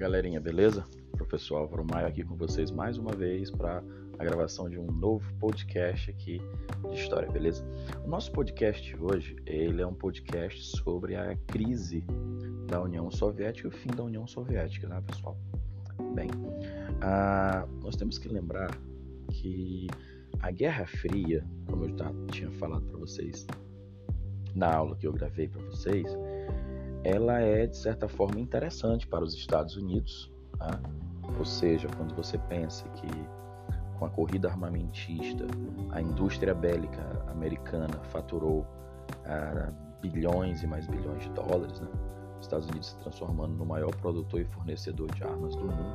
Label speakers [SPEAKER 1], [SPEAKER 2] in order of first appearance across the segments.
[SPEAKER 1] galerinha, beleza? Professor Álvaro Maio aqui com vocês mais uma vez para a gravação de um novo podcast aqui de história, beleza? O nosso podcast hoje, ele é um podcast sobre a crise da União Soviética e o fim da União Soviética, né, pessoal? Bem, ah, nós temos que lembrar que a Guerra Fria, como eu já tinha falado para vocês na aula que eu gravei para vocês, ela é de certa forma interessante para os Estados Unidos, tá? ou seja, quando você pensa que com a corrida armamentista a indústria bélica americana faturou ah, bilhões e mais bilhões de dólares, né? os Estados Unidos se transformando no maior produtor e fornecedor de armas do mundo,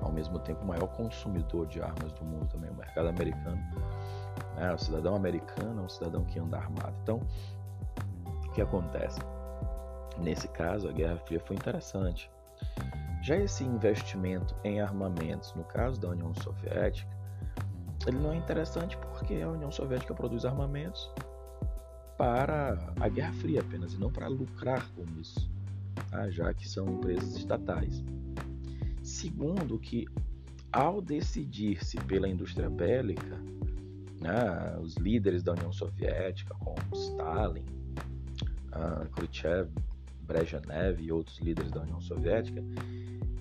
[SPEAKER 1] ao mesmo tempo o maior consumidor de armas do mundo também, o mercado americano. Né? O cidadão americano é um cidadão que anda armado. Então, o que acontece? Nesse caso, a Guerra Fria foi interessante. Já esse investimento em armamentos, no caso da União Soviética, ele não é interessante porque a União Soviética produz armamentos para a Guerra Fria apenas e não para lucrar com isso, tá? já que são empresas estatais. Segundo, que ao decidir-se pela indústria bélica, né, os líderes da União Soviética, como Stalin, uh, Khrushchev, Brezhnev e outros líderes da União Soviética,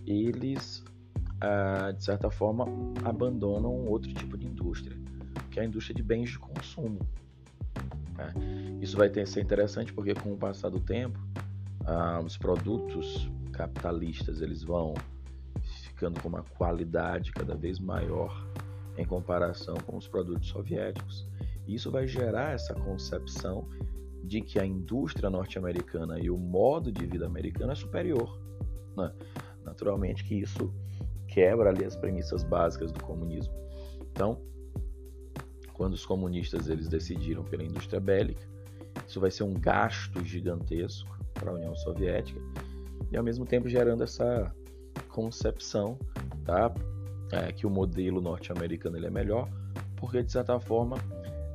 [SPEAKER 1] eles, ah, de certa forma, abandonam outro tipo de indústria, que é a indústria de bens de consumo. Né? Isso vai ter, ser interessante porque, com o passar do tempo, ah, os produtos capitalistas eles vão ficando com uma qualidade cada vez maior em comparação com os produtos soviéticos. Isso vai gerar essa concepção de que a indústria norte-americana e o modo de vida americano é superior. Né? Naturalmente que isso quebra ali as premissas básicas do comunismo. Então, quando os comunistas eles decidiram pela indústria bélica, isso vai ser um gasto gigantesco para a União Soviética e ao mesmo tempo gerando essa concepção, tá, é, que o modelo norte-americano ele é melhor, porque de certa forma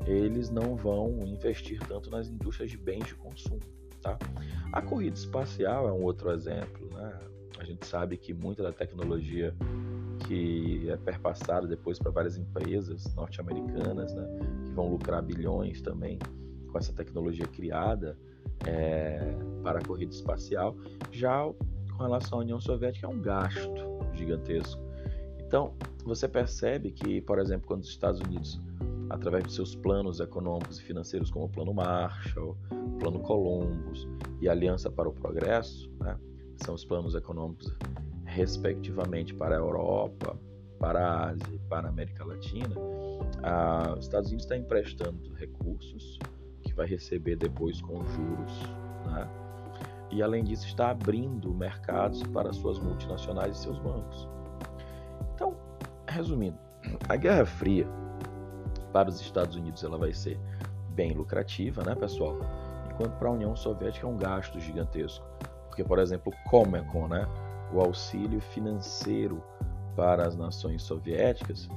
[SPEAKER 1] eles não vão investir tanto nas indústrias de bens de consumo. Tá? A corrida espacial é um outro exemplo. Né? A gente sabe que muita da tecnologia que é perpassada depois para várias empresas norte-americanas, né, que vão lucrar bilhões também com essa tecnologia criada é, para a corrida espacial, já com relação à União Soviética é um gasto gigantesco. Então, você percebe que, por exemplo, quando os Estados Unidos através de seus planos econômicos e financeiros, como o Plano Marshall, o Plano Columbus e a Aliança para o Progresso, né? são os planos econômicos respectivamente para a Europa, para a Ásia e para a América Latina, ah, os Estados Unidos está emprestando recursos que vai receber depois com juros, né? e além disso está abrindo mercados para suas multinacionais e seus bancos. Então, resumindo, a Guerra Fria para os Estados Unidos ela vai ser bem lucrativa, né, pessoal? Enquanto para a União Soviética é um gasto gigantesco. Porque, por exemplo, o Comecon, né, o auxílio financeiro para as nações soviéticas,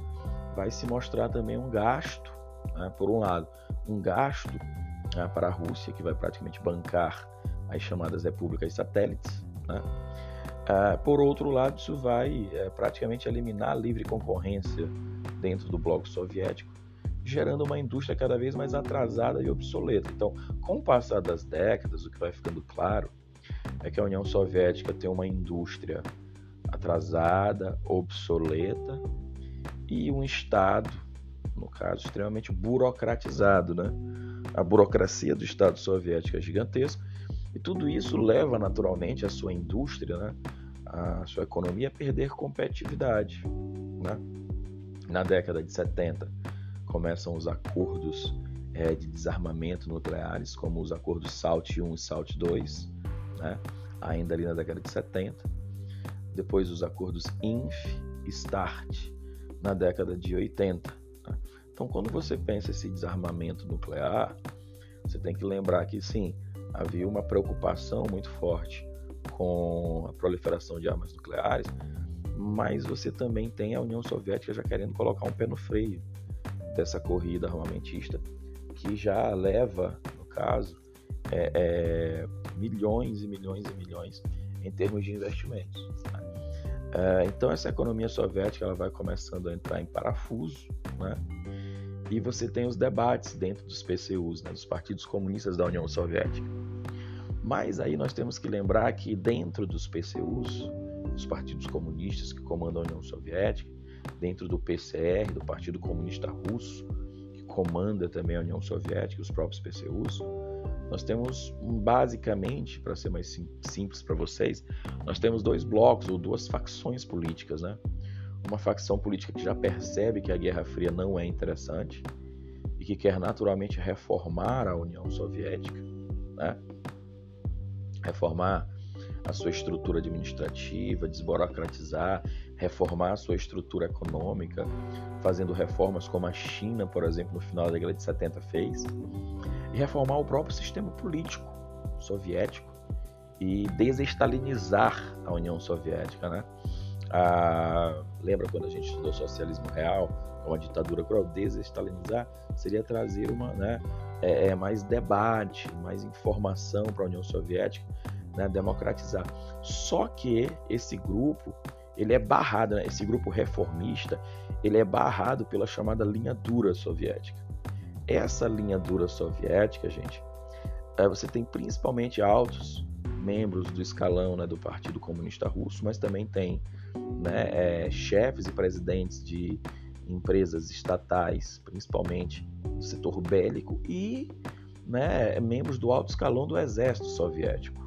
[SPEAKER 1] vai se mostrar também um gasto, né, por um lado, um gasto né, para a Rússia, que vai praticamente bancar as chamadas repúblicas satélites, né? Uh, por outro lado, isso vai uh, praticamente eliminar a livre concorrência dentro do bloco soviético gerando uma indústria cada vez mais atrasada e obsoleta. Então, com o passar das décadas, o que vai ficando claro é que a União Soviética tem uma indústria atrasada, obsoleta e um Estado, no caso, extremamente burocratizado. Né? A burocracia do Estado soviético é gigantesca e tudo isso leva naturalmente a sua indústria, né? a sua economia a perder competitividade. Né? Na década de 70, começam os acordos é, de desarmamento nucleares, como os acordos SALT 1 e SALT 2, né? ainda ali na década de 70. Depois os acordos INF e START, na década de 80. Né? Então, quando você pensa esse desarmamento nuclear, você tem que lembrar que sim, havia uma preocupação muito forte com a proliferação de armas nucleares, mas você também tem a União Soviética já querendo colocar um pé no freio dessa corrida armamentista, que já leva, no caso, é, é, milhões e milhões e milhões em termos de investimentos. Né? É, então essa economia soviética ela vai começando a entrar em parafuso, né? E você tem os debates dentro dos PCUs, né, dos partidos comunistas da União Soviética. Mas aí nós temos que lembrar que dentro dos PCUs, dos partidos comunistas que comandam a União Soviética, dentro do PCR, do Partido Comunista Russo, que comanda também a União Soviética, os próprios PCUs, nós temos basicamente, para ser mais simples para vocês, nós temos dois blocos ou duas facções políticas, né? Uma facção política que já percebe que a Guerra Fria não é interessante e que quer naturalmente reformar a União Soviética, né? Reformar a sua estrutura administrativa, desburocratizar, reformar a sua estrutura econômica, fazendo reformas como a China, por exemplo, no final da década de 70 fez, e reformar o próprio sistema político soviético e desestalinizar a União Soviética, né? Ah, lembra quando a gente estudou socialismo real, uma ditadura cruel? Desestalinizar seria trazer uma, né, é, é mais debate, mais informação para a União Soviética, né, democratizar. Só que esse grupo ele é barrado, né? esse grupo reformista, ele é barrado pela chamada linha dura soviética. Essa linha dura soviética, gente, é, você tem principalmente altos membros do escalão né, do Partido Comunista Russo, mas também tem né, é, chefes e presidentes de empresas estatais, principalmente do setor bélico, e né, membros do alto escalão do exército soviético.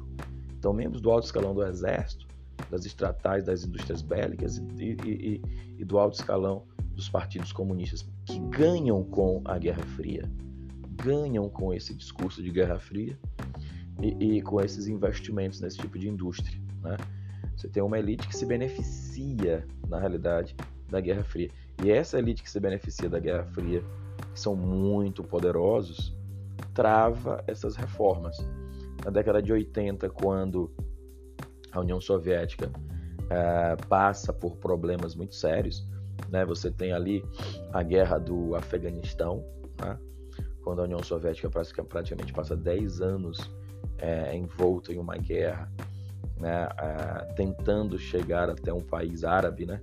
[SPEAKER 1] Então, membros do alto escalão do exército das estatais, das indústrias bélicas e, e, e, do alto escalão dos partidos comunistas que ganham com a Guerra Fria, ganham com esse discurso de Guerra Fria e, e, com esses investimentos nesse tipo de indústria. Né? Você tem uma elite que se beneficia, na realidade, da Guerra Fria. E essa elite que se beneficia da Guerra Fria, que são muito poderosos, trava essas reformas. Na década de 80, quando a União Soviética é, passa por problemas muito sérios. Né? Você tem ali a guerra do Afeganistão, né? quando a União Soviética praticamente passa 10 anos é, envolta em uma guerra, né? é, tentando chegar até um país árabe. Né?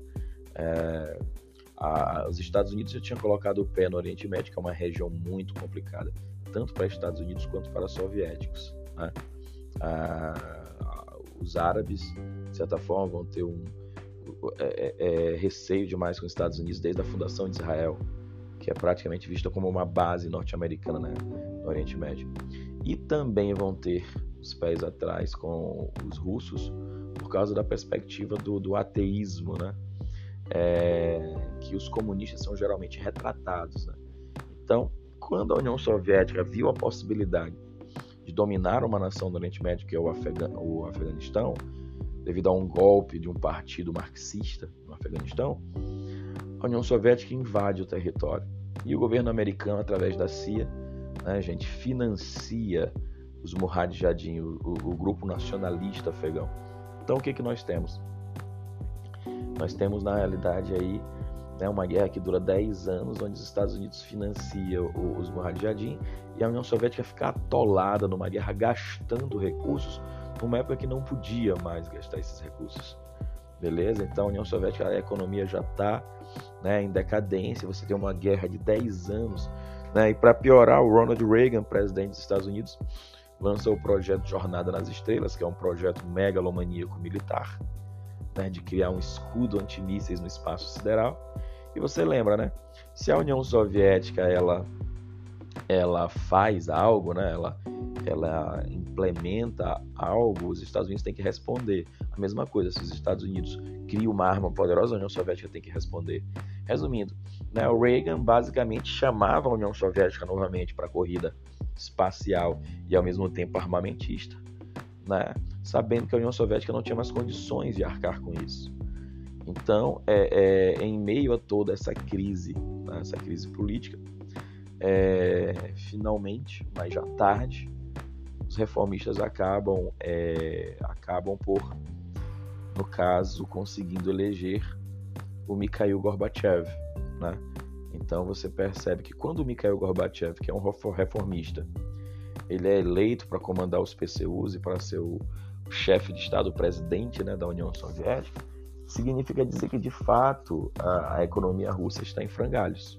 [SPEAKER 1] A, os Estados Unidos já tinham colocado o pé no Oriente Médio, que é uma região muito complicada, tanto para Estados Unidos quanto para soviéticos. Né? Os árabes, de certa forma, vão ter um é, é, é, receio demais com os Estados Unidos desde a fundação de Israel, que é praticamente vista como uma base norte-americana né, no Oriente Médio. E também vão ter os pés atrás com os russos por causa da perspectiva do, do ateísmo, né? É, que os comunistas são geralmente retratados. Né? Então, quando a União Soviética viu a possibilidade de dominar uma nação do Oriente Médio, que é o, o Afeganistão, devido a um golpe de um partido marxista no Afeganistão, a União Soviética invade o território. E o governo americano, através da CIA, né, gente, financia os Mujahideen, o, o, o grupo nacionalista afegão. Então, o que, que nós temos? Nós temos, na realidade, aí né, uma guerra que dura 10 anos, onde os Estados Unidos financiam os Mujahideen e a União Soviética fica atolada numa guerra gastando recursos numa época que não podia mais gastar esses recursos. Beleza? Então a União Soviética, a economia já está né, em decadência, você tem uma guerra de 10 anos. Né, e para piorar, o Ronald Reagan, presidente dos Estados Unidos, lançou o projeto Jornada nas Estrelas, que é um projeto megalomaníaco militar, né, de criar um escudo antimísseis no espaço sideral. E você lembra, né? Se a União Soviética ela ela faz algo, né? Ela ela implementa algo, os Estados Unidos têm que responder. A mesma coisa, se os Estados Unidos criam uma arma poderosa, a União Soviética tem que responder. Resumindo, né, o Reagan basicamente chamava a União Soviética novamente para a corrida espacial e ao mesmo tempo armamentista, né, sabendo que a União Soviética não tinha mais condições de arcar com isso. Então, é, é, em meio a toda essa crise, né, essa crise política, é, finalmente, mas já tarde, os reformistas acabam, é, acabam por, no caso, conseguindo eleger o Mikhail Gorbachev. Né? Então você percebe que quando o Mikhail Gorbachev, que é um reformista, ele é eleito para comandar os PCUs e para ser o chefe de Estado, o presidente né, da União Soviética, significa dizer que de fato a, a economia russa está em frangalhos.